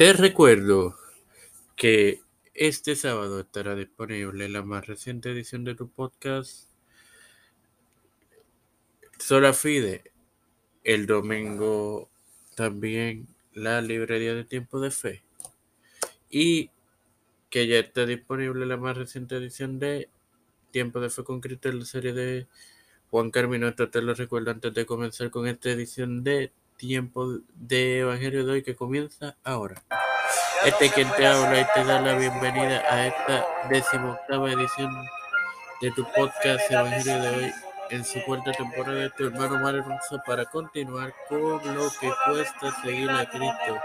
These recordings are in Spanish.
Te recuerdo que este sábado estará disponible la más reciente edición de tu podcast Sola Fide. El domingo también la librería de tiempo de fe. Y que ya está disponible la más reciente edición de Tiempo de Fe con Cristo, la serie de Juan Carmino. Esto te lo recuerdo antes de comenzar con esta edición de Tiempo de Evangelio de hoy que comienza ahora. Este quien te habla y te da la bienvenida a esta decimoctava edición de tu podcast Evangelio de hoy en su cuarta temporada de tu hermano Mario Alonso para continuar con lo que cuesta seguir a Cristo,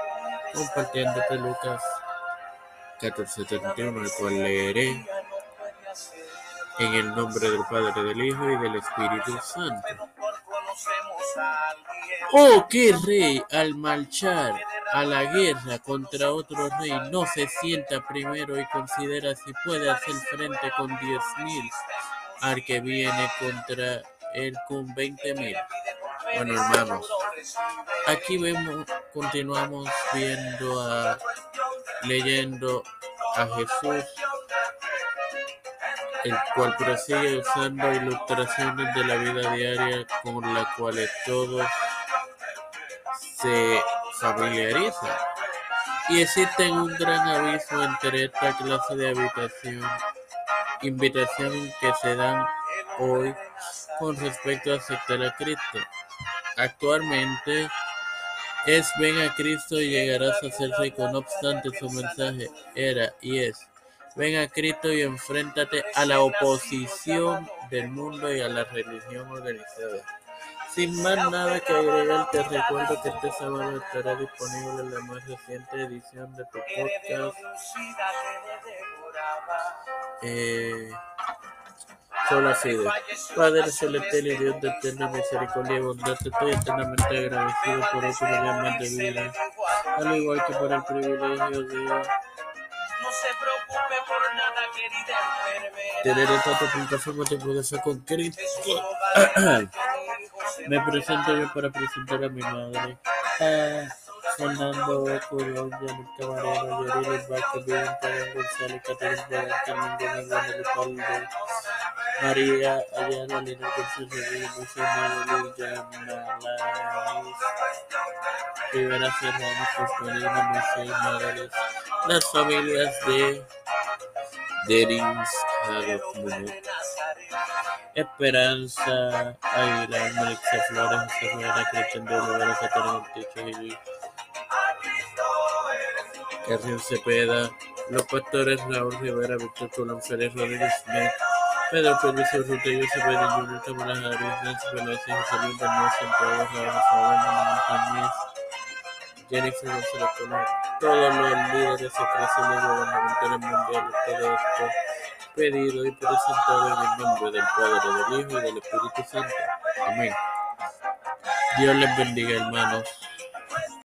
compartiéndote Lucas 14:31, el cual leeré en el nombre del Padre, del Hijo y del Espíritu Santo. Oh, qué rey al marchar a la guerra contra otro rey. No se sienta primero y considera si puede hacer frente con diez mil. Al que viene contra él con veinte mil. Bueno, hermanos, aquí vemos, continuamos viendo a, leyendo a Jesús, el cual prosigue usando ilustraciones de la vida diaria con las cuales todos se familiarizan. Y existe un gran aviso entre esta clase de habitación, invitación que se dan hoy con respecto a aceptar a Cristo. Actualmente es ven a Cristo y llegarás a ser rico. No obstante, su mensaje era y es ven a Cristo y enfréntate a la oposición del mundo y a la religión organizada. Sin más nada que agregar, te recuerdo que este sábado estará disponible la más reciente edición de tu podcast. Eh, Sola Fide. Padre celestial y Dios de eterna misericordia y bondad, te estoy eternamente agradecido por otro día más de vida, al igual que por el privilegio de tener esta tu plataforma de poder con Cristo. Me presento yo para presentar a mi madre. Ah, Fernando Curón, Janet Camarero, Yoril Vázquez, Bianca González, Caterina Vargas, Carmen Gómez, Guadalupe María Ayala, Lina González, Rodríguez, José Manuel, Yamalaris, Rivera Serrano, Prosperina, Moisés Morales, las familias de Derins, Esperanza, Aguilar, Melissa Flores, José Rivera, Cristian de Olivera, Catarina Ortiz, y Carrión Cepeda, los pastores Raúl Rivera, Víctor Colón Félix Rodríguez Smith, Pedro Pérez Rutello Cepeda, Junior Cámara Javier, Nancy Velocia, José Luis Bernal, Santiago Raúl Sabana, Montañez, Jennifer González Colón, todos los líderes y gubernamentales mundiales, todo esto pedido y presentado en el nombre del Padre, del Hijo y del Espíritu Santo. Amén. Dios les bendiga, hermanos.